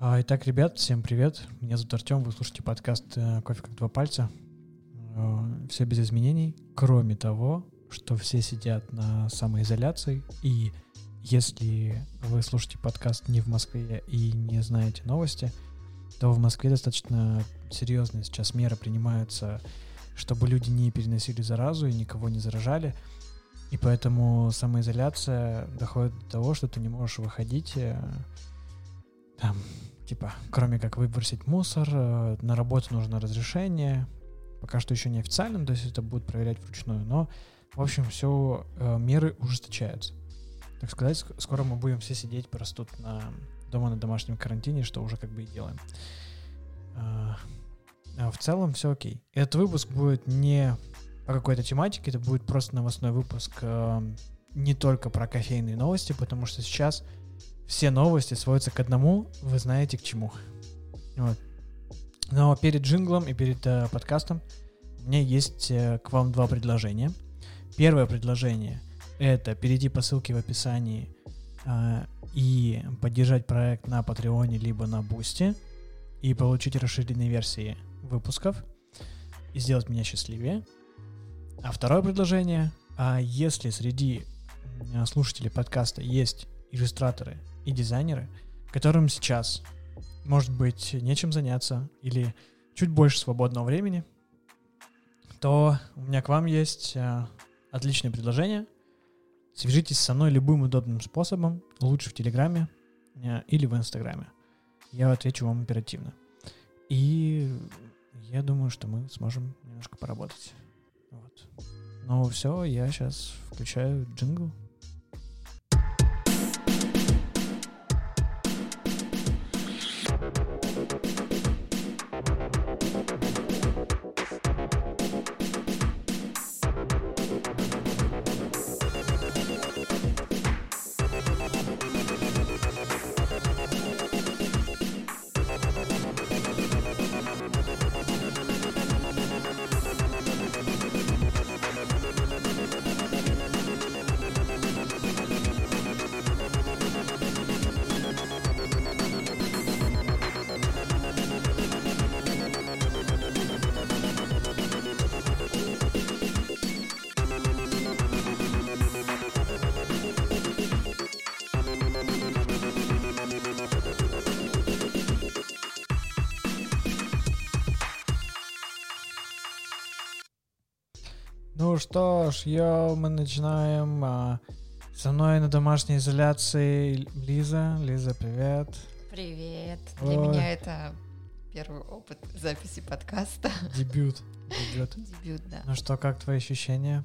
А, итак, ребят, всем привет. Меня зовут Артем, вы слушаете подкаст э, «Кофе как два пальца». Э, Все без изменений, кроме того, что все сидят на самоизоляции, и если вы слушаете подкаст не в Москве и не знаете новости, то в Москве достаточно серьезные сейчас меры принимаются, чтобы люди не переносили заразу и никого не заражали. И поэтому самоизоляция доходит до того, что ты не можешь выходить э, там, типа, кроме как выбросить мусор, э, на работу нужно разрешение. Пока что еще не официальным, то есть это будут проверять вручную, но, в общем, все меры ужесточаются. Так сказать, ск- скоро мы будем все сидеть просто тут на дома на домашнем карантине, что уже как бы и делаем. А, а в целом все окей. Этот выпуск будет не по какой-то тематике, это будет просто новостной выпуск э, не только про кофейные новости, потому что сейчас все новости сводятся к одному, вы знаете к чему. Вот. Но перед джинглом и перед э, подкастом у меня есть э, к вам два предложения. Первое предложение — это перейти по ссылке в описании э, и поддержать проект на Патреоне либо на Бусти и получить расширенные версии выпусков и сделать меня счастливее. А второе предложение а если среди слушателей подкаста есть иллюстраторы и дизайнеры, которым сейчас, может быть, нечем заняться или чуть больше свободного времени, то у меня к вам есть э, отличное предложение. Свяжитесь со мной любым удобным способом, лучше в Телеграме э, или в Инстаграме. Я отвечу вам оперативно. И я думаю, что мы сможем немножко поработать. Вот. Ну все, я сейчас включаю джингл. Что ж, йоу, мы начинаем. а, со мной на домашней изоляции Лиза. Лиза, привет. Привет. Для Ой. меня это первый опыт записи подкаста. Дебют. Дебют. Дебют, да. Ну что, как твои ощущения?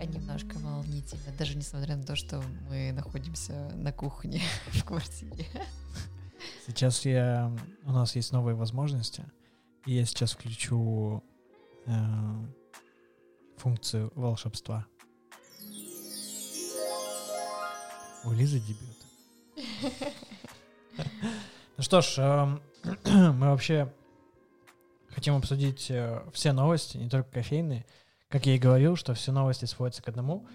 А немножко волнительно, даже несмотря на то, что мы находимся на кухне в квартире. Сейчас я... У нас есть новые возможности. И я сейчас включу э, функцию волшебства. У Лизы дебют. Ну что ж, эм, мы вообще хотим обсудить э, все новости, не только кофейные. Как я и говорил, что все новости сводятся к одному.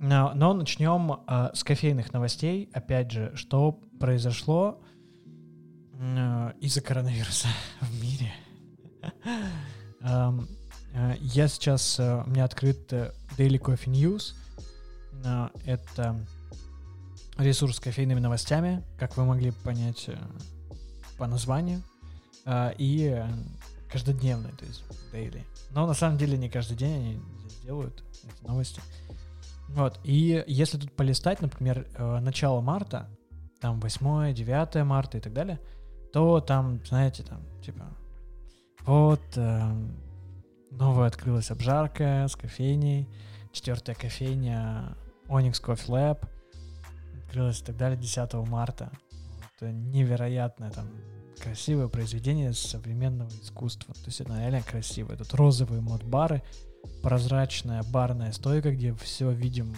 Но, но начнем э, с кофейных новостей. Опять же, что произошло э, из-за коронавируса в мире. Эм, Я сейчас, э, у меня открыт э, Daily Coffee News. Э, Это ресурс с кофейными новостями, как вы могли понять э, по названию. Э, И э, каждодневный, то есть daily. Но на самом деле не каждый день они здесь делают эти новости. Вот, и если тут полистать, например, э, начало марта, там 8, 9 марта и так далее, то там, знаете, там, типа, вот, э, новая открылась обжарка с кофейней, четвертая кофейня Onyx Coffee Lab, открылась и так далее 10 марта. Это невероятное там красивое произведение современного искусства. То есть это реально красиво. Тут розовые мод-бары, прозрачная барная стойка, где все видим,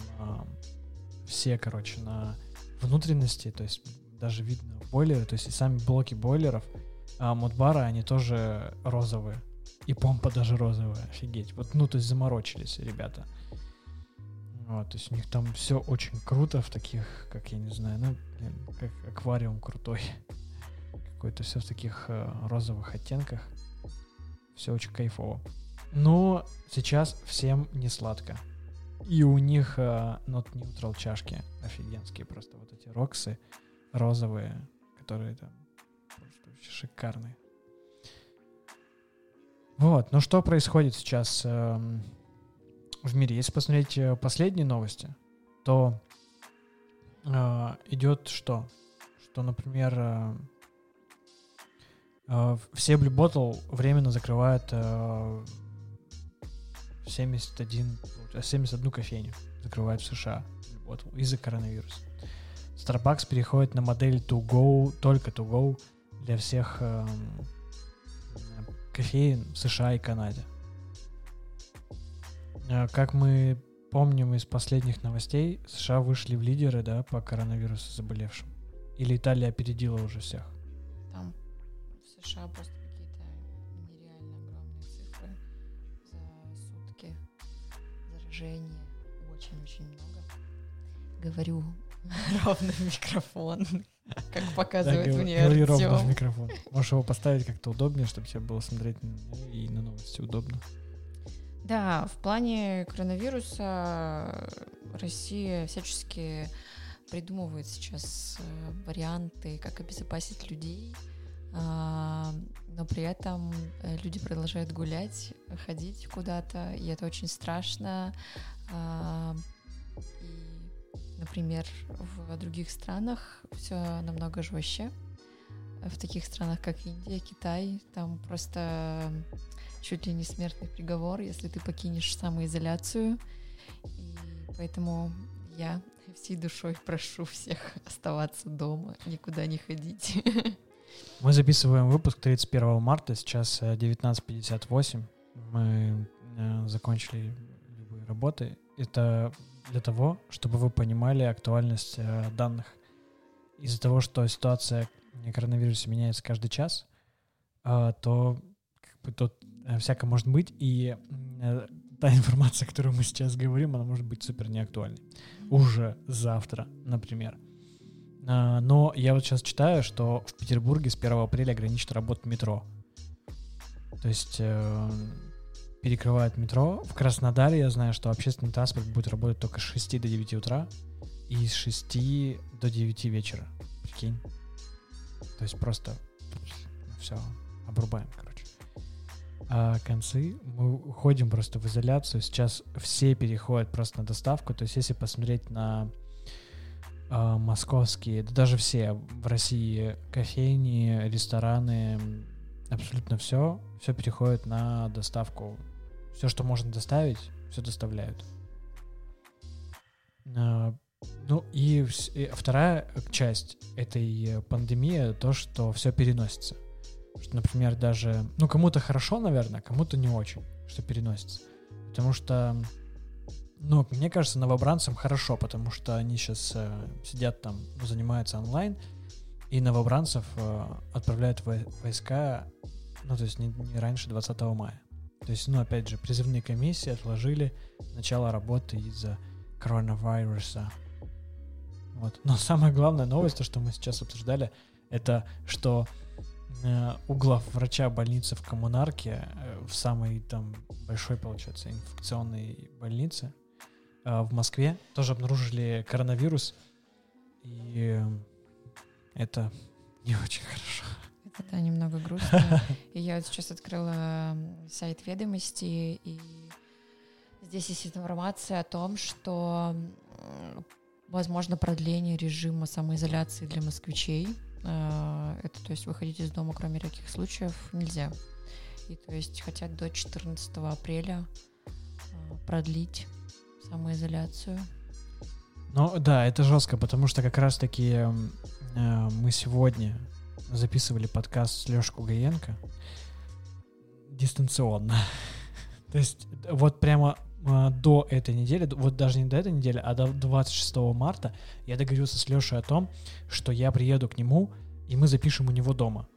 все, короче, на внутренности, то есть даже видно бойлеры, то есть и сами блоки бойлеров, а мод-бара, они тоже розовые. И помпа даже розовая, офигеть. Вот, ну, то есть заморочились ребята. Вот, то есть у них там все очень круто в таких, как я не знаю, ну, блин, как аквариум крутой. какое-то все в таких э, розовых оттенках. Все очень кайфово. Но сейчас всем не сладко. И у них э, Not Neutral чашки офигенские просто. Вот эти роксы розовые, которые там просто шикарные. Вот, ну что происходит сейчас э, в мире? Если посмотреть э, последние новости, то э, идет что? Что, например, э, э, все Blue Bottle временно закрывают э, 71, 71 кофейню закрывают в США из-за коронавируса. Starbucks переходит на модель to go, только to go для всех э, кофеин в США и Канаде. Э, как мы помним из последних новостей, США вышли в лидеры, да, по коронавирусу заболевшим. Или Италия опередила уже всех? Там в США просто какие-то нереально огромные цифры за сутки. Заражений очень-очень много. Говорю ровно в микрофон, как показывает Да, мне говори ровно в микрофон. Можешь его поставить как-то удобнее, чтобы тебе было смотреть на меня и на новости удобно. Да, в плане коронавируса Россия всячески придумывает сейчас э, варианты, как обезопасить людей, а, но при этом э, люди продолжают гулять, ходить куда-то, и это очень страшно. Например, в других странах все намного жестче. В таких странах, как Индия, Китай, там просто чуть ли не смертный приговор, если ты покинешь самоизоляцию. И поэтому я всей душой прошу всех оставаться дома, никуда не ходить. Мы записываем выпуск 31 марта, сейчас э, 19.58. Мы э, закончили любые работы. Это для того, чтобы вы понимали актуальность э, данных. Из-за того, что ситуация на коронавирусе меняется каждый час, э, то как бы тут э, всяко может быть, и э, та информация, которую мы сейчас говорим, она может быть супер неактуальной. Уже завтра, например. А, Но я вот сейчас читаю, что в Петербурге с 1 апреля ограничат работу метро. То есть э, перекрывают метро. В Краснодаре я знаю, что общественный транспорт будет работать только с 6 до 9 утра и с 6 до 9 вечера. Прикинь. То есть просто все, обрубаем, короче. А концы, мы уходим просто в изоляцию. Сейчас все переходят просто на доставку. То есть если посмотреть на а, московские, да даже все в России кофейни, рестораны, абсолютно все, все переходит на доставку. Все, что можно доставить, все доставляют. А, Ну и, и вторая часть этой э, пандемии то, что все переносится. Что, например, даже, ну кому-то хорошо, наверное, кому-то не очень, что переносится. Потому что ну, мне кажется, новобранцам хорошо, потому что они сейчас сидят там, занимаются онлайн, и новобранцев э, отправляют в вой- войска, ну, то есть не, не раньше 20 мая. То есть, ну, опять же, призывные комиссии отложили начало работы из-за коронавируса. Вот. Но самая главная новость, то, что мы сейчас обсуждали, это что э, у главврача больницы в Коммунарке, э, в самой там большой, получается, инфекционной больнице, э, в Москве тоже обнаружили коронавирус. И э, это не очень хорошо. Это да, немного грустно. И я вот сейчас открыла сайт ведомости, и здесь есть информация о том, что возможно продление режима самоизоляции для москвичей. Э, Это, то есть, выходить из дома, кроме редких случаев, нельзя. И, то есть, хотят до 14 апреля э, продлить самоизоляцию. Ну да, это жестко, потому что как раз-таки мы сегодня записывали подкаст с Лешей Кугаенко дистанционно. То есть вот прямо э, до этой недели, вот даже не до этой недели, а до 26 марта я договорился с Лешей о том, что я приеду к нему, и мы запишем у него дома.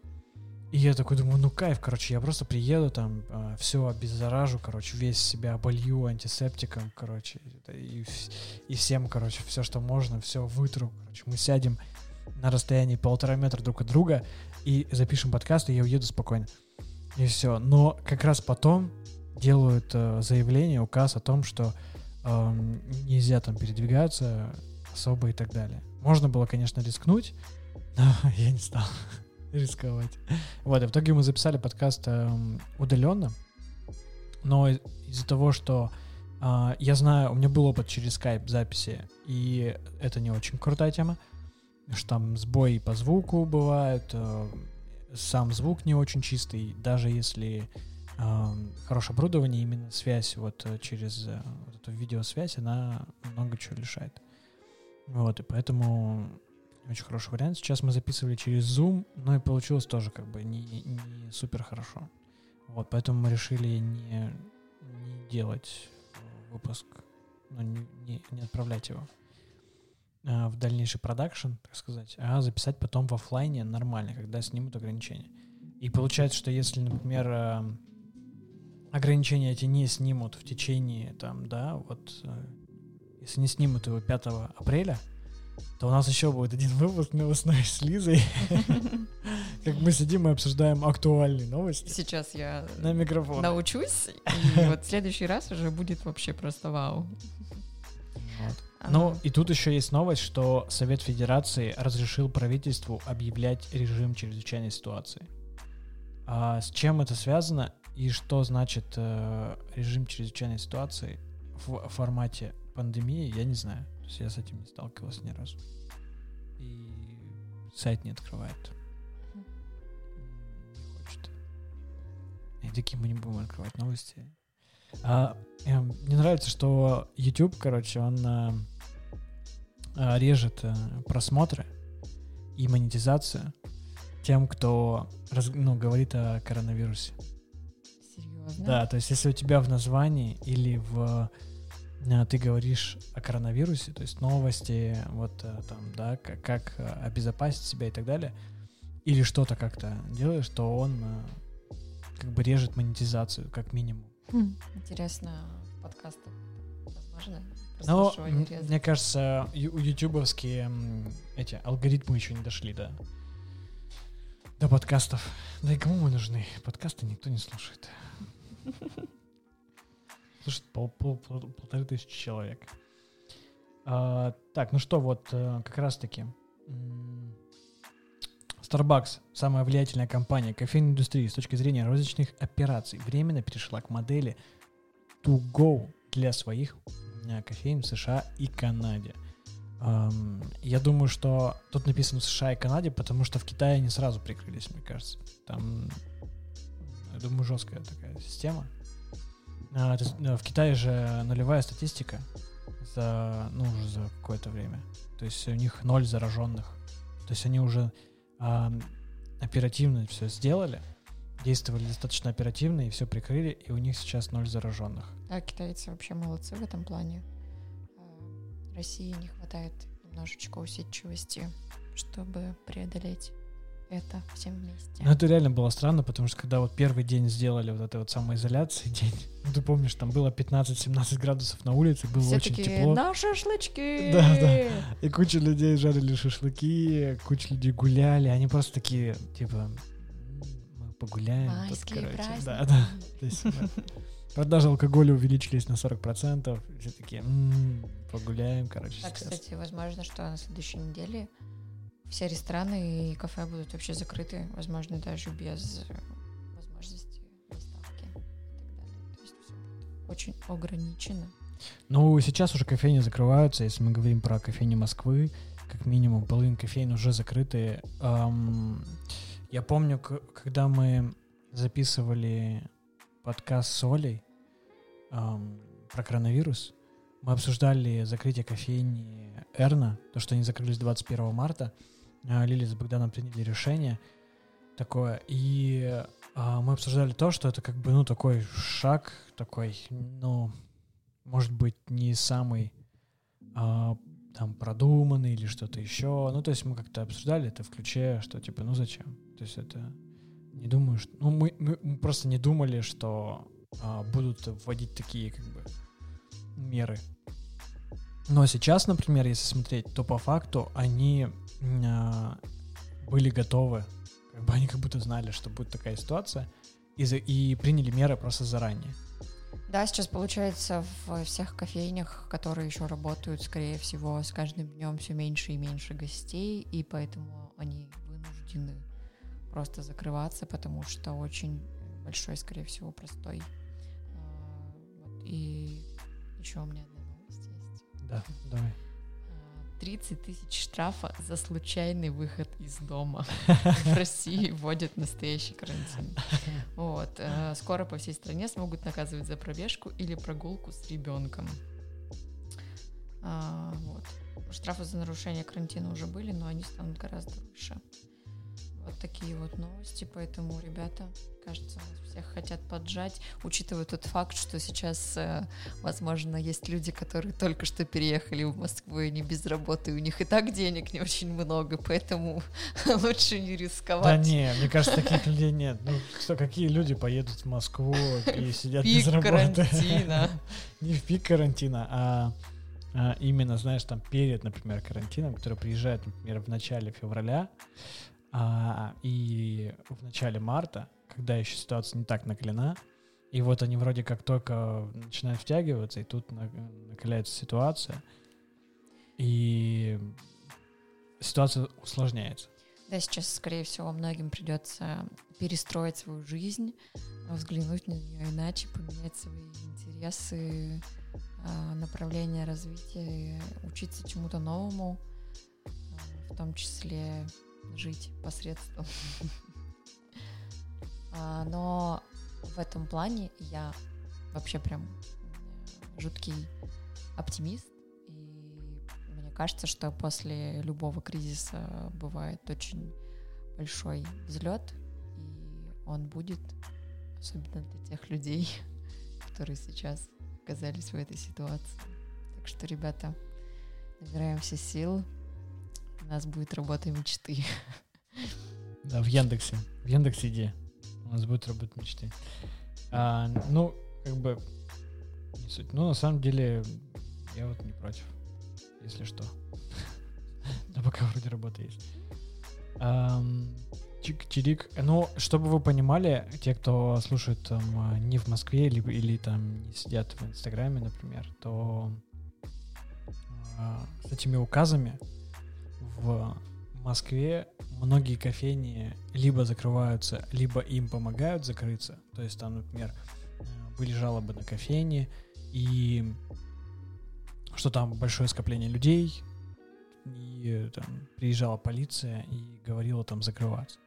И я такой думаю, ну кайф, короче, я просто приеду там, все обеззаражу, короче, весь себя оболью антисептиком, короче, и, и всем, короче, все, что можно, все вытру, короче, мы сядем на расстоянии полтора метра друг от друга и запишем подкаст, и я уеду спокойно. И все. Но как раз потом делают э, заявление, указ о том, что э, нельзя там передвигаться особо и так далее. Можно было, конечно, рискнуть, но я не стал рисковать. Вот, и в итоге мы записали подкаст э, удаленно, но из-за того, что э, я знаю, у меня был опыт через скайп записи, и это не очень крутая тема, что там сбои по звуку бывают, э, сам звук не очень чистый, даже если э, хорошее оборудование, именно связь вот э, через э, вот эту видеосвязь, она много чего лишает. Вот, и поэтому очень хороший вариант. Сейчас мы записывали через Zoom, но и получилось тоже как бы не, не супер хорошо. Вот, поэтому мы решили не, не делать выпуск, ну, не, не, не отправлять его в дальнейший продакшн, так сказать, а записать потом в офлайне нормально, когда снимут ограничения. И получается, что если, например, э, ограничения эти не снимут в течение, там, да, вот, э, если не снимут его 5 апреля, то у нас еще будет один выпуск новостной с Лизой. Как мы сидим и обсуждаем актуальные новости. Сейчас я на микрофон. научусь, и вот в следующий раз уже будет вообще просто вау. Ну, и тут еще есть новость, что Совет Федерации разрешил правительству объявлять режим чрезвычайной ситуации. А с чем это связано и что значит э, режим чрезвычайной ситуации в формате пандемии, я не знаю. То есть я с этим не сталкивался ни разу. И сайт не открывает. Не хочет. И такие мы не будем открывать новости. А, э, мне нравится, что YouTube, короче, он а, режет а, просмотры и монетизацию тем, кто раз, ну, говорит о коронавирусе. Серьезно? Да, то есть если у тебя в названии или в ты говоришь о коронавирусе, то есть новости, вот там, да, как, как обезопасить себя и так далее, или что-то как-то делаешь, то он как бы режет монетизацию, как минимум. Хм, интересно, в подкастах возможно? Ну, мне кажется, у ютубовские эти алгоритмы еще не дошли, да. До подкастов. Да и кому мы нужны? Подкасты никто не слушает. Слушает пол, пол, пол, полторы тысячи человек. А, так, ну что, вот э, как раз-таки. Starbucks, самая влиятельная компания кофейной индустрии с точки зрения розничных операций, временно перешла к модели to go для своих кофеин в США и Канаде. Я думаю, что тут написано США и Канаде, потому что в Китае они сразу прикрылись, мне кажется. Там, я думаю, жесткая такая система. А, э, в Китае же нулевая статистика за, ну, уже за какое-то время. То есть у них ноль зараженных. То есть они уже оперативно все сделали, действовали достаточно оперативно и все прикрыли, и у них сейчас ноль зараженных. Да, китайцы вообще молодцы в этом плане. А, России не хватает немножечко усидчивости, чтобы преодолеть это всем вместе. Ну, это реально было странно, потому что когда вот первый день сделали вот этой вот самоизоляции день, ну, ты помнишь, там было 15-17 градусов на улице, было Все очень такие, тепло. на шашлычки! Да, да. И куча людей жарили шашлыки, куча людей гуляли, они просто такие, типа, погуляем. Майские тут, короче. праздники. Да, да. То есть, да. Продажи алкоголя увеличились на 40%. Все такие, м-м, погуляем, короче, Так, сейчас. кстати, возможно, что на следующей неделе все рестораны и кафе будут вообще закрыты, возможно, даже без э, возможности доставки и так далее. То есть все будет очень ограничено. Ну, сейчас уже кофейни закрываются, если мы говорим про кофейни Москвы, как минимум половина кофейн уже закрыты. Ам, я помню, когда мы записывали подкаст с Олей ам, про коронавирус, мы обсуждали закрытие кофейни Эрна, то, что они закрылись 21 марта. А, Лили с Богданом приняли решение такое, и а, мы обсуждали то, что это как бы, ну, такой шаг, такой, ну, может быть, не самый а, там продуманный или что-то еще. Ну, то есть мы как-то обсуждали это в ключе, что типа, ну зачем? То есть это не думаю, что... Ну, мы, мы- просто не думали, что а, будут вводить такие как бы меры. Но сейчас, например, если смотреть, то по факту они э, были готовы, как бы они как будто знали, что будет такая ситуация, и, за, и приняли меры просто заранее. Да, сейчас получается в всех кофейнях, которые еще работают, скорее всего, с каждым днем все меньше и меньше гостей, и поэтому они вынуждены просто закрываться, потому что очень большой, скорее всего, простой. А, и еще у меня одна новость есть. Да, давай. 30 а, тысяч штрафа за случайный выход из дома. В России вводят настоящий карантин. Вот. Э, скоро по всей стране смогут наказывать за пробежку или прогулку с ребенком. А, вот. Штрафы за нарушение карантина уже были, но они станут гораздо выше. Вот такие вот новости, поэтому ребята, кажется, нас всех хотят поджать, учитывая тот факт, что сейчас, э, возможно, есть люди, которые только что переехали в Москву и не без работы, у них и так денег не очень много, поэтому лучше не рисковать. Да не, мне кажется, таких людей нет. Ну, что, какие люди поедут в Москву и сидят без работы? карантина. Не в пик карантина, а а, именно, знаешь, там перед, например, карантином, который приезжает, например, в начале февраля, а, и в начале марта, когда еще ситуация не так накалена, и вот они вроде как только начинают втягиваться, и тут накаляется ситуация, и ситуация усложняется. Да, сейчас, скорее всего, многим придется перестроить свою жизнь, взглянуть на нее иначе, поменять свои интересы, а, направление развития, учиться чему-то новому, в том числе жить посредством. А, но в этом плане я вообще прям жуткий оптимист. И мне кажется, что после любого кризиса бывает очень большой взлет, и он будет, особенно для тех людей, которые сейчас оказались в этой ситуации. Так что, ребята, набираемся сил, у нас будет работа мечты. Да, в Яндексе. В Яндексе иди. У нас будет работа мечты. А, ну, как бы не суть. Ну, на самом деле, я вот не против, если что. Да пока вроде работа есть. Чик-чирик. Ну, чтобы вы понимали, те, кто слушает там не в Москве либо, или там сидят в Инстаграме, например, то а, с этими указами в Москве многие кофейни либо закрываются, либо им помогают закрыться. То есть там, например, э, были жалобы на кофейни, и что там большое скопление людей, и там приезжала полиция и говорила там закрываться.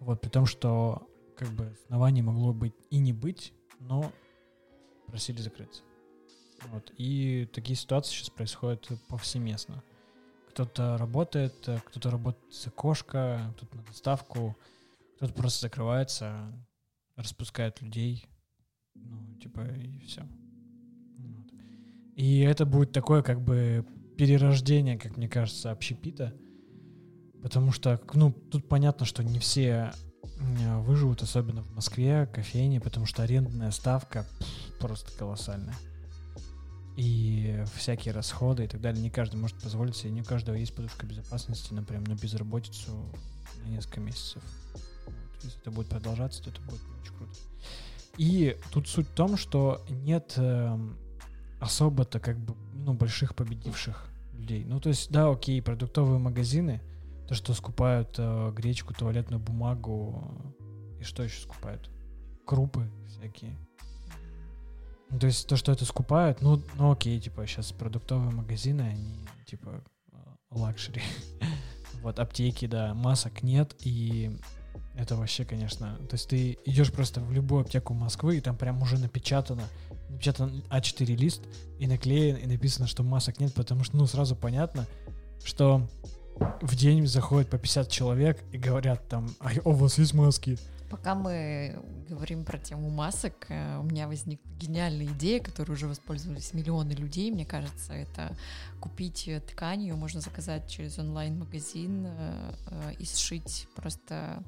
Вот, при том, что как бы оснований могло быть и не быть, но просили закрыться. Вот. И такие ситуации сейчас происходят повсеместно кто-то работает, кто-то работает за кошка, кто-то на доставку, кто-то просто закрывается, распускает людей, ну, типа, и все. Вот. И это будет такое, как бы, перерождение, как мне кажется, общепита, потому что, ну, тут понятно, что не все выживут, особенно в Москве, кофейни, потому что арендная ставка пфф, просто колоссальная и всякие расходы и так далее. Не каждый может позволить себе, не у каждого есть подушка безопасности, например, на безработицу на несколько месяцев. Вот. Если это будет продолжаться, то это будет очень круто. И тут суть в том, что нет э, особо-то как бы ну, больших победивших людей. Ну, то есть, да, окей, продуктовые магазины, то, что скупают э, гречку, туалетную бумагу, и что еще скупают? Крупы всякие. Ну, то есть то, что это скупают, ну, ну окей, типа сейчас продуктовые магазины, они типа luxury. вот аптеки, да, масок нет, и это вообще, конечно, то есть ты идешь просто в любую аптеку Москвы, и там прям уже напечатано, напечатан А4 лист, и наклеен, и написано, что масок нет, потому что, ну, сразу понятно, что в день заходит по 50 человек и говорят там, а у вас есть маски? Пока мы говорим про тему масок, э, у меня возникла гениальная идея, которой уже воспользовались миллионы людей. Мне кажется, это купить ткань, ее можно заказать через онлайн-магазин э, э, и сшить просто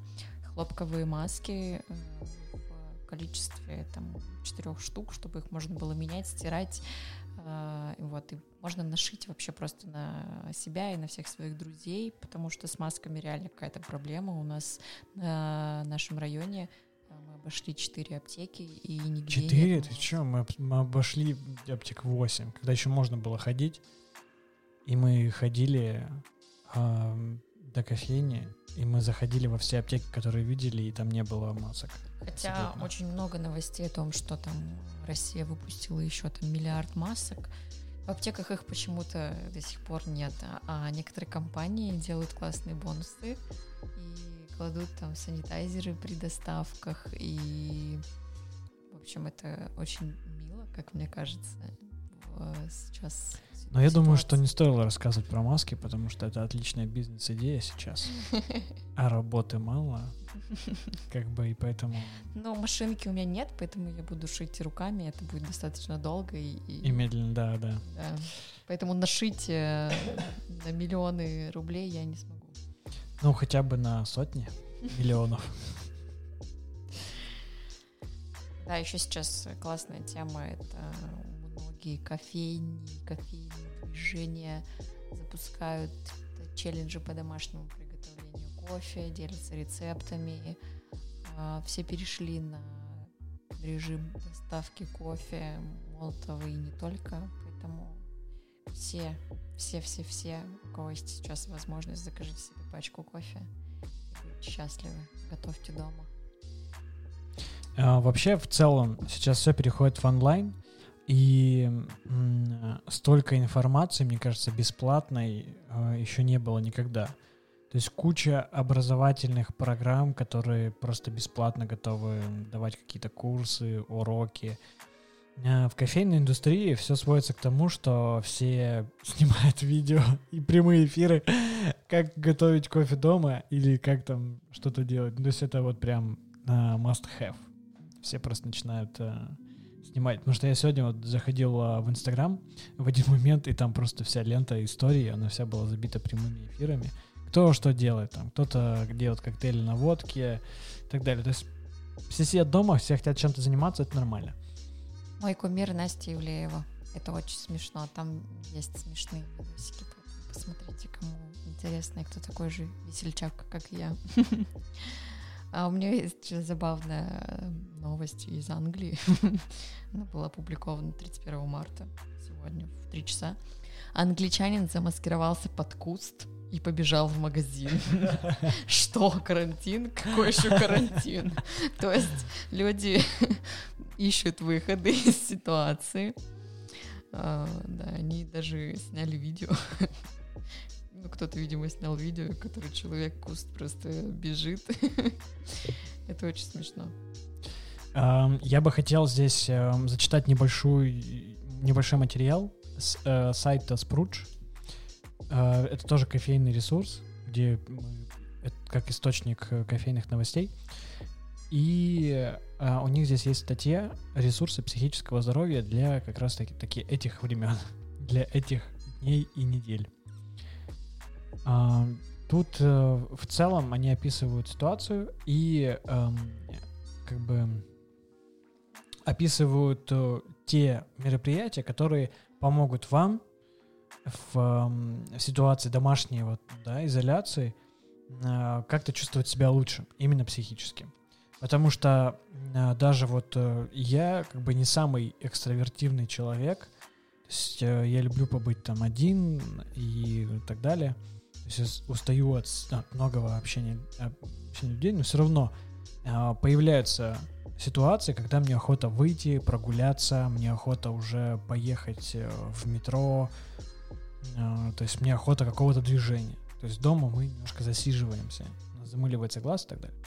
хлопковые маски в количестве там четырех штук, чтобы их можно было менять, стирать вот, и можно нашить вообще просто на себя и на всех своих друзей, потому что с масками реально какая-то проблема. У нас на нашем районе а, мы обошли четыре аптеки и нигде Четыре? нет Ты чё? Мы, мы обошли аптек 8, когда еще можно было ходить. И мы ходили а, до кофейни, и мы заходили во все аптеки, которые видели, и там не было масок. Хотя Абсолютно. очень много новостей о том, что там Россия выпустила еще там миллиард масок. В аптеках их почему-то до сих пор нет, а некоторые компании делают классные бонусы и кладут там санитайзеры при доставках. И, в общем, это очень мило, как мне кажется, в- сейчас. Но я думаю, что не стоило рассказывать про маски, потому что это отличная бизнес-идея сейчас. А работы мало, как бы, и поэтому... Но машинки у меня нет, поэтому я буду шить руками, это будет достаточно долго и, и- И медленно, да, да. да. Поэтому нашить э, на миллионы рублей я не смогу. Ну, хотя бы на сотни миллионов. Да, еще сейчас классная тема. Это многие кофейни, кофейные движения запускают челленджи по домашнему приготовлению кофе, делятся рецептами. А, Все перешли на режим доставки кофе, молотого и не только. Поэтому все, все, все, все, у кого есть сейчас возможность, закажите себе пачку кофе. Будьте счастливы. Готовьте дома. А, Вообще, в целом, сейчас все переходит в онлайн, и столько информации, мне кажется, бесплатной еще не было никогда. То есть куча образовательных программ, которые просто бесплатно готовы давать какие-то курсы, уроки. А В кофейной индустрии все сводится к тому, что все снимают видео и прямые эфиры, как готовить кофе дома или как там что-то делать. Ну, То есть это вот прям а, must have. Все просто начинают снимать. Потому что я сегодня вот заходил а, в Инстаграм в один момент, и там просто вся лента истории, она вся была забита прямыми эфирами. Кто что делает там. Кто-то делает коктейли на водке и так далее. То есть все сидят дома, все хотят чем-то заниматься, это нормально. Мой кумир Настя Ивлеева. Это очень смешно. Там есть смешные видосики. Посмотрите, кому интересно, кто такой же весельчак, как я. А у меня есть забавная э, новость из Англии. Она была опубликована 31 марта, сегодня в 3 часа. Англичанин замаскировался под куст и побежал в магазин. Что, карантин? Какой еще карантин? То есть люди ищут выходы из ситуации. А, да, они даже сняли видео. Ну, кто-то, видимо, снял видео, который человек куст просто бежит. Это очень смешно. Ам, Я бы хотел здесь эм, зачитать небольшой, небольшой материал с э, сайта Spruge. Э, Это тоже кофейный ресурс, где как источник э, кофейных новостей. И у них здесь есть статья «Ресурсы психического здоровья для как раз таки, таки этих времен, для этих дней и недель». А, Тут э, в целом они описывают ситуацию и эм, как бы описывают э, те мероприятия, которые помогут вам в, эм, ситуации домашней вот, да, изоляции э, как-то чувствовать себя лучше, именно психически. Потому что даже вот я как бы не самый экстравертивный человек, то есть я люблю побыть там один и так далее. То есть я устаю от, от многого общения, общения людей, но все равно а, появляются ситуации, когда мне охота выйти, прогуляться, мне охота уже поехать э, в метро, а, то есть мне охота какого-то движения. То есть дома мы немножко засиживаемся, замыливается глаз и так далее.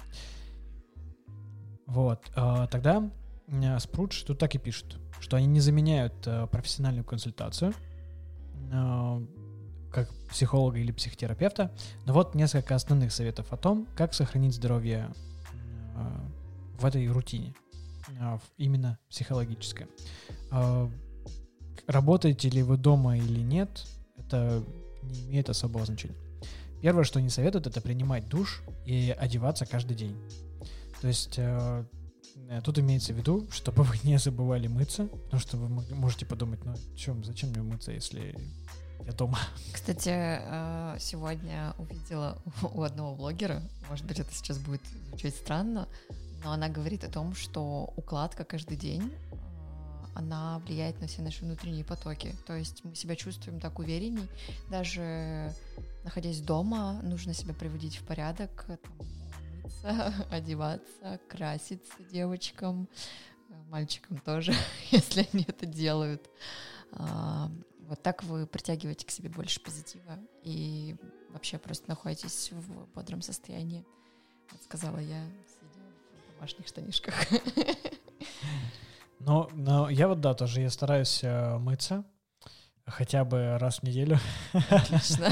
Вот, а, тогда э, Спрудж тут так и пишут, что они не заменяют э, профессиональную консультацию, э, как психолога или психотерапевта, но вот несколько основных советов о том, как сохранить здоровье э, в этой рутине, в- именно психологическое. Э, Работаете ли вы дома или нет, это не имеет особого значения. Первое, что они советуют, это принимать душ и одеваться каждый день. То есть э, тут имеется в виду, чтобы вы не забывали мыться, потому что вы можете подумать, ну, чем, зачем мне мыться, если я дома. Кстати, э, сегодня увидела у одного блогера, может быть, это сейчас будет звучать странно, но она говорит о том, что укладка каждый день она влияет на все наши внутренние потоки. То есть мы себя чувствуем так уверенней. Даже находясь дома, нужно себя приводить в порядок, там, мыться, одеваться, краситься девочкам, мальчикам тоже, если они это делают. Вот так вы притягиваете к себе больше позитива и вообще просто находитесь в бодром состоянии. Вот сказала я, сидя в домашних штанишках. Но, но я вот, да, тоже я стараюсь э, мыться хотя бы раз в неделю. Отлично.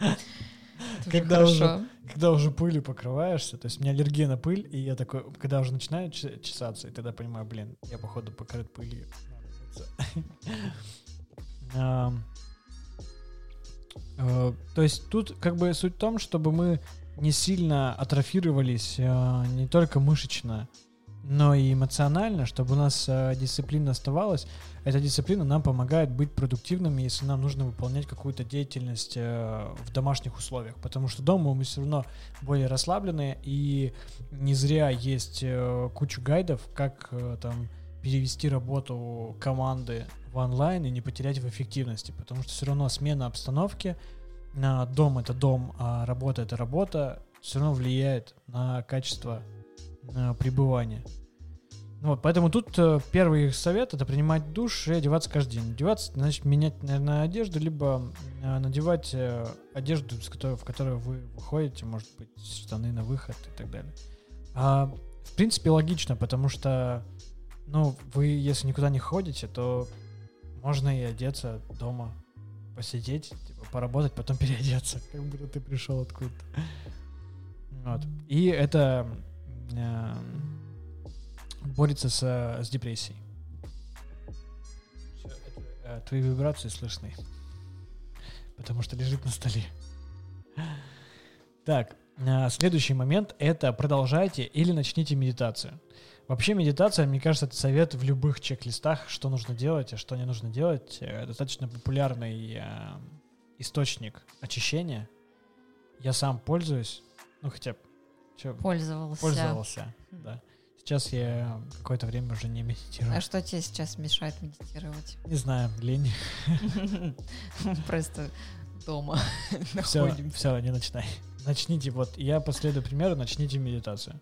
когда уже, когда уже пылью покрываешься, то есть у меня аллергия на пыль, и я такой, когда уже начинаю чесаться, и тогда понимаю, блин, я походу покрыт пылью. Э, то есть тут как бы суть в том, чтобы мы не сильно атрофировались э, не только мышечно, но и эмоционально, чтобы у нас э, дисциплина оставалась. Эта дисциплина нам помогает быть продуктивными, если нам нужно выполнять какую-то деятельность в домашних условиях, потому что дома мы все равно более расслабленные, и не зря есть кучу гайдов, как там перевести работу команды в онлайн и не потерять в эффективности, потому что все равно смена обстановки, на дом это дом, а работа это работа, все равно влияет на качество э, пребывания. Вот, поэтому тут э, первый совет это принимать душ и одеваться каждый день. Одеваться, значит, менять, наверное, одежду, либо э, надевать э, одежду, с которой, в которой вы выходите, может быть, штаны на выход и так далее. А, в принципе, логично, потому что, ну, вы, если никуда не ходите, то можно и одеться дома, посидеть, типа, поработать, потом переодеться, как будто ты пришел откуда-то. Вот. И это... Э, борется с, с депрессией. Все, это, э, твои вибрации слышны. Потому что лежит на столе. Так, э, следующий момент это продолжайте или начните медитацию. Вообще медитация, мне кажется, это совет в любых чек-листах, что нужно делать и что не нужно делать. Э, достаточно популярный э, источник очищения. Я сам пользуюсь, ну хотя бы пользовался. Пользовался, да. Сейчас я какое-то время уже не медитирую. А что тебе сейчас мешает медитировать? Не знаю, лень. Просто дома все, не начинай. Начните, вот я последую примеру, начните медитацию.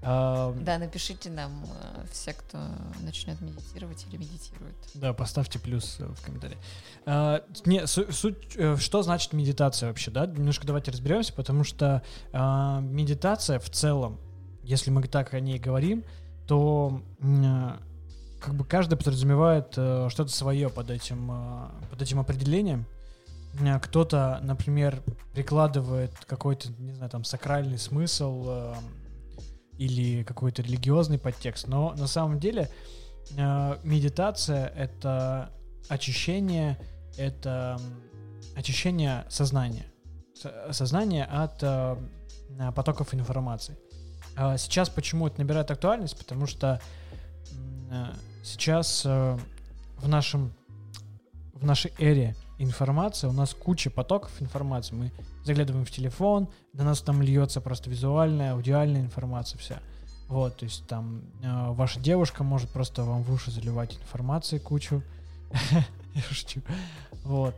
Да, напишите нам э, все, кто начнет медитировать или медитирует. Да, поставьте плюс э, в комментарии. А, не, суть, э, что значит медитация вообще, да? Немножко давайте разберемся, потому что а, медитация в целом если мы так о ней говорим, то как бы каждый подразумевает что-то свое под этим, под этим определением. Кто-то, например, прикладывает какой-то, не знаю, там, сакральный смысл или какой-то религиозный подтекст, но на самом деле медитация — это очищение, это очищение сознания. Сознание от потоков информации. А сейчас почему это набирает актуальность? Потому что э, сейчас э, в нашем в нашей эре информации у нас куча потоков информации. Мы заглядываем в телефон, на нас там льется просто визуальная, аудиальная информация вся. Вот, то есть там э, ваша девушка может просто вам в уши заливать информации кучу. Я шучу. Вот.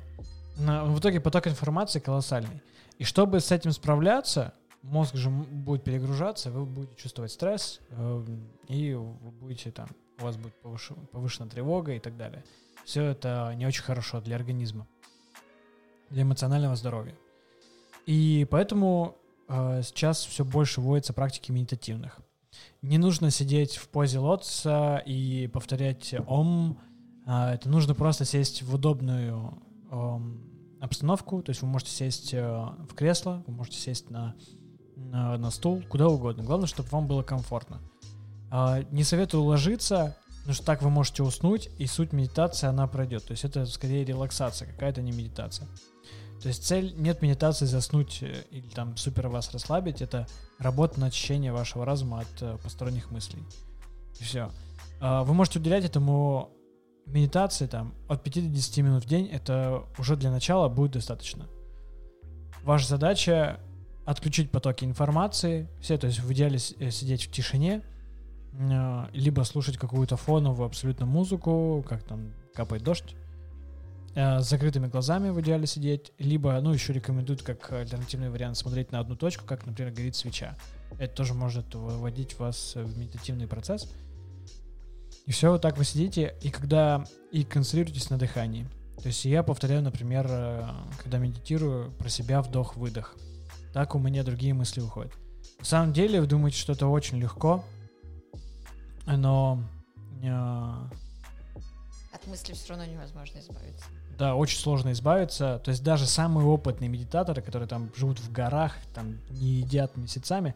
Но в итоге поток информации колоссальный. И чтобы с этим справляться, мозг же будет перегружаться, вы будете чувствовать стресс, э, и вы будете там, у вас будет повышена, повышена тревога и так далее. Все это не очень хорошо для организма, для эмоционального здоровья. И поэтому э, сейчас все больше вводится практики медитативных. Не нужно сидеть в позе лотоса и повторять ом. Э, это нужно просто сесть в удобную э, обстановку. То есть вы можете сесть э, в кресло, вы можете сесть на на, на стул, куда угодно. Главное, чтобы вам было комфортно. А, не советую ложиться, потому что так вы можете уснуть, и суть медитации, она пройдет. То есть это скорее релаксация, какая-то не медитация. То есть цель нет медитации заснуть э, или там супер вас расслабить, это работа на очищение вашего разума от э, посторонних мыслей. И все. А, вы можете уделять этому медитации там от 5 до 10 минут в день, это уже для начала будет достаточно. Ваша задача отключить потоки информации, все, то есть в идеале э, сидеть в тишине, либо слушать какую-то фоновую абсолютно музыку, как там капает дождь, Э, с закрытыми глазами в идеале сидеть, либо, ну, еще рекомендуют как альтернативный вариант смотреть на одну точку, как, например, горит свеча. Это тоже может выводить вас в медитативный процесс. И все, вот так вы сидите, и когда и концентрируетесь на дыхании. То есть я повторяю, например, э, когда медитирую, про себя вдох-выдох. Так у меня другие мысли уходят. На самом деле, вы думаете, что это очень легко, но... Э, От мысли все равно невозможно избавиться да, очень сложно избавиться. То есть даже самые опытные медитаторы, которые там живут в горах, там не едят месяцами,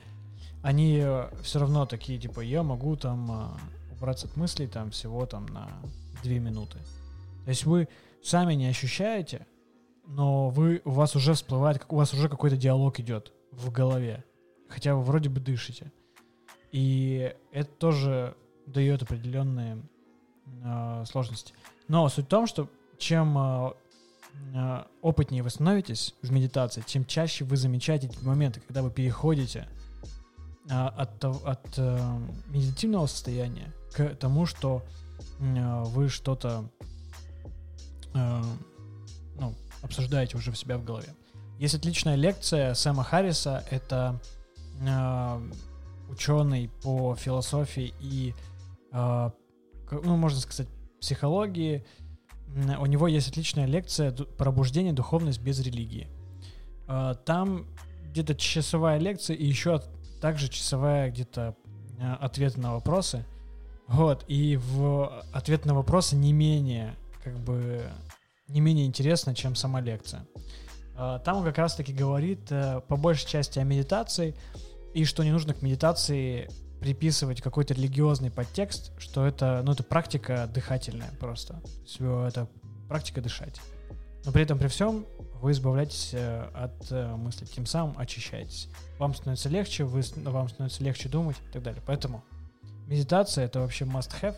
они э, все равно такие, типа, я могу там э, убраться от мыслей там всего там на две минуты. То есть вы сами не ощущаете, но вы, у вас уже всплывает, у вас уже какой-то диалог идет в голове, хотя вы вроде бы дышите. И это тоже дает определенные э, сложности. Но суть в том, что чем э, э, опытнее вы становитесь в медитации, чем чаще вы замечаете эти моменты, когда вы переходите э, от, от медитативного состояния к тому, что вы что-то ну, обсуждаете уже в себя в голове. Есть отличная лекция Сэма Харриса, это ученый по философии и, ну, можно сказать, психологии, у него есть отличная лекция «Пробуждение. Духовность без религии». А, там где-то часовая лекция и еще также часовая где-то а, ответы на вопросы. Вот, и в ответ на вопросы не менее, как бы, не менее интересно, чем сама лекция. А, там он как раз-таки говорит э, по большей части о медитации, и что не нужно к медитации приписывать какой-то религиозный подтекст, что это, ну, это практика дыхательная просто. То есть это практика дышать. Но при этом, при всем, вы избавляетесь э, от э, мыслей, тем самым очищаетесь. Вам становится легче, вы, вам становится легче думать и так далее. Поэтому медитация — это вообще must-have.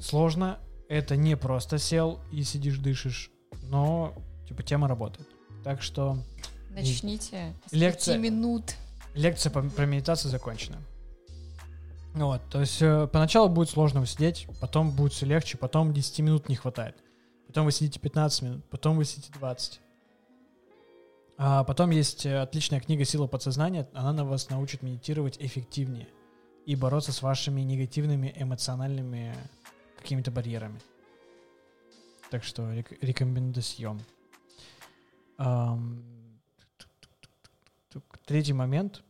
Сложно, это не просто сел и сидишь, дышишь, но, типа, тема работает. Так что... Начните лекция, минут. Лекция по, про медитацию закончена. Вот, то есть э, поначалу будет сложно сидеть, потом будет все легче, потом 10 минут не хватает. Потом вы сидите 15 минут, потом вы сидите 20. А потом есть э, отличная книга «Сила подсознания». Она на вас научит медитировать эффективнее и бороться с вашими негативными эмоциональными какими-то барьерами. Так что рек- рекомендацион. Um, третий момент,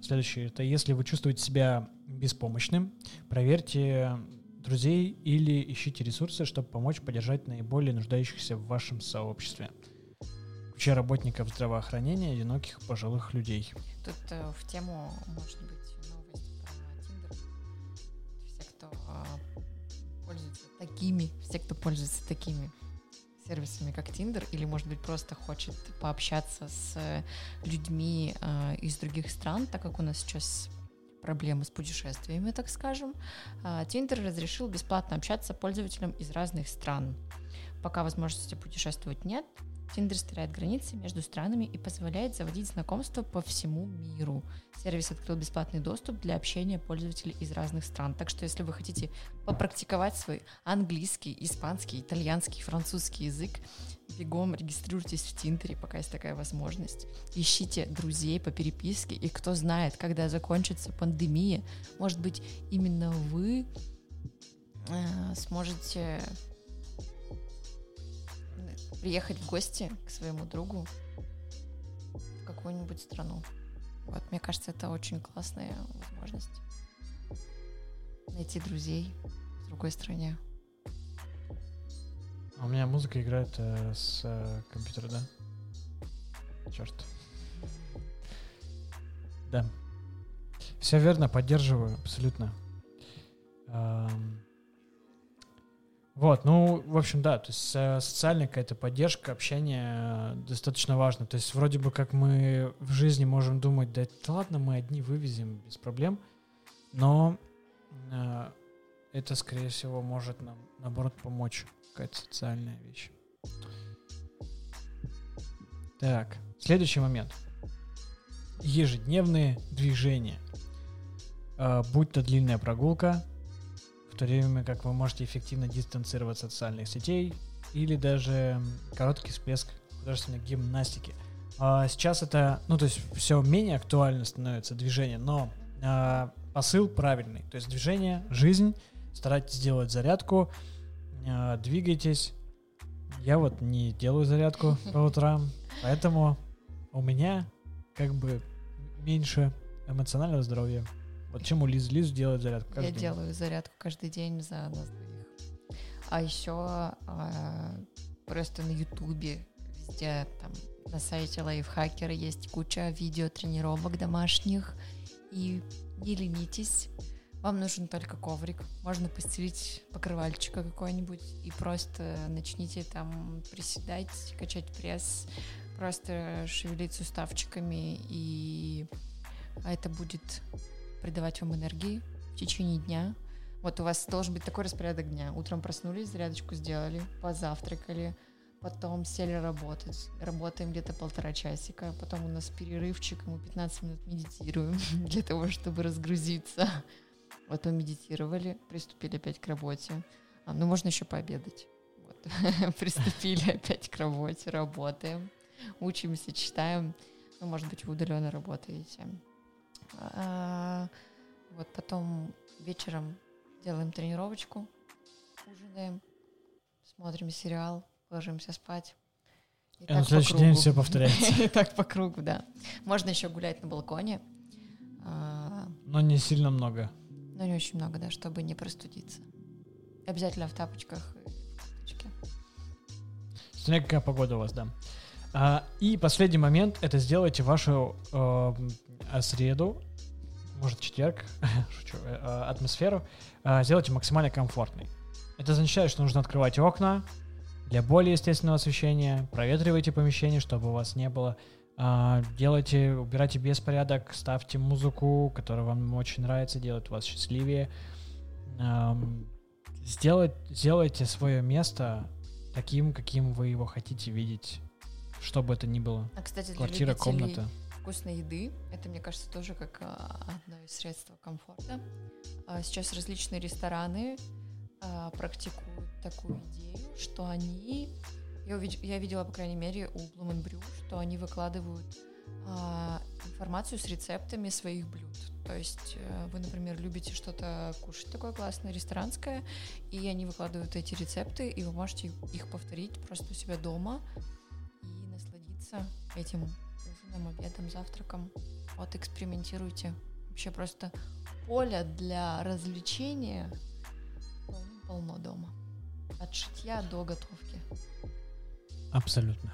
следующий, это если вы чувствуете себя беспомощным, проверьте друзей или ищите ресурсы, чтобы помочь поддержать наиболее нуждающихся в вашем сообществе включая работников здравоохранения, одиноких пожилых людей. Тут э, в тему может быть новость про Tinder. Все, кто э, пользуется такими, все, кто пользуется такими сервисами, как Tinder, или, может быть, просто хочет пообщаться с людьми э, из других стран, так как у нас сейчас проблемы с путешествиями, так скажем, Тиндер разрешил бесплатно общаться пользователям из разных стран. Пока возможности путешествовать нет, Тиндер стирает границы между странами и позволяет заводить знакомства по всему миру. Сервис открыл бесплатный доступ для общения пользователей из разных стран. Так что если вы хотите попрактиковать свой английский, испанский, итальянский, французский язык, бегом регистрируйтесь в Тиндере, пока есть такая возможность. Ищите друзей по переписке, и кто знает, когда закончится пандемия, может быть, именно вы э, сможете приехать в гости к своему другу в какую-нибудь страну. Вот, мне кажется, это очень классная возможность найти друзей в другой стране. А у меня музыка играет э, с э, компьютера, да? Черт. Да. Все верно, поддерживаю, абсолютно. Эм, Вот, ну, в общем, да, то есть э, социальная какая-то поддержка, общение э, достаточно важно. То есть вроде бы как мы в жизни можем думать, да, да ладно, мы одни вывезем без проблем, но э, это, скорее всего, может нам, наоборот, помочь, какая-то социальная вещь. Так, следующий момент. Ежедневные движения. Э, будь то длинная прогулка, то время как вы можете эффективно дистанцироваться от социальных сетей или даже короткий всплеск художественной гимнастики. А сейчас это, ну то есть все менее актуально становится движение, но а, посыл правильный. То есть движение, жизнь, старайтесь сделать зарядку, а, двигайтесь. Я вот не делаю зарядку по утрам, поэтому у меня как бы меньше эмоционального здоровья. Вот чему Лиз Лиз делает зарядку каждый Я день? делаю зарядку каждый день за нас двоих. А еще а, просто на Ютубе, везде там на сайте Лайфхакера есть куча видео тренировок домашних. И не ленитесь. Вам нужен только коврик. Можно постелить покрывальчика какой-нибудь и просто начните там приседать, качать пресс, просто шевелить суставчиками, и это будет придавать вам энергии в течение дня. Вот у вас должен быть такой распорядок дня. Утром проснулись, зарядочку сделали, позавтракали, потом сели работать. Работаем где-то полтора часика, потом у нас перерывчик, мы 15 минут медитируем для того, чтобы разгрузиться. Потом медитировали, приступили опять к работе. А, ну, можно еще пообедать. Вот. Приступили опять к работе, работаем, учимся, читаем. Ну, может быть, вы удаленно работаете. А, вот потом вечером делаем тренировочку, ужинаем, смотрим сериал, ложимся спать. И, и на следующий день все повторяется. И так по кругу, да. Можно еще гулять на балконе. А, но не сильно много. Но не очень много, да, чтобы не простудиться. Обязательно в тапочках и в курточке. Смотря какая погода у вас, да. А, и последний момент — это сделайте вашу э, среду, может четверг, шучу, э, э, атмосферу, э, сделайте максимально комфортной. Это означает, что нужно открывать окна для более естественного освещения, проветривайте помещение, чтобы у вас не было Uh, делайте, убирайте беспорядок, ставьте музыку, которая вам очень нравится, делает вас счастливее. Um, сделать, сделайте свое место таким, каким вы его хотите видеть что бы это ни было. А, кстати, Квартира, комната. вкусной еды, это, мне кажется, тоже как а, одно из средств комфорта. А, сейчас различные рестораны а, практикуют такую идею, что они... Я, увид... я видела, по крайней мере, у Brew, что они выкладывают информацию с рецептами своих блюд. То есть э, вы, например, любите что-то кушать такое классное, ресторанское, и они выкладывают эти рецепты, и вы можете их повторить просто у себя дома, насладиться этим ужином, обедом, завтраком. Вот экспериментируйте. Вообще просто поле для развлечения полно дома. От шитья до готовки. Абсолютно.